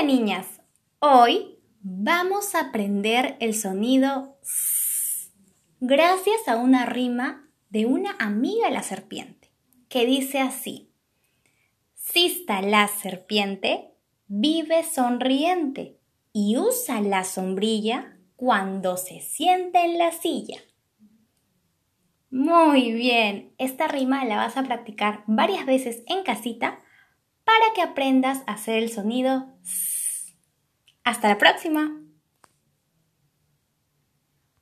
Hola niñas, hoy vamos a aprender el sonido S gracias a una rima de una amiga la serpiente que dice así. Sista la serpiente vive sonriente y usa la sombrilla cuando se sienta en la silla. Muy bien, esta rima la vas a practicar varias veces en casita para que aprendas a hacer el sonido S. Hasta la próxima.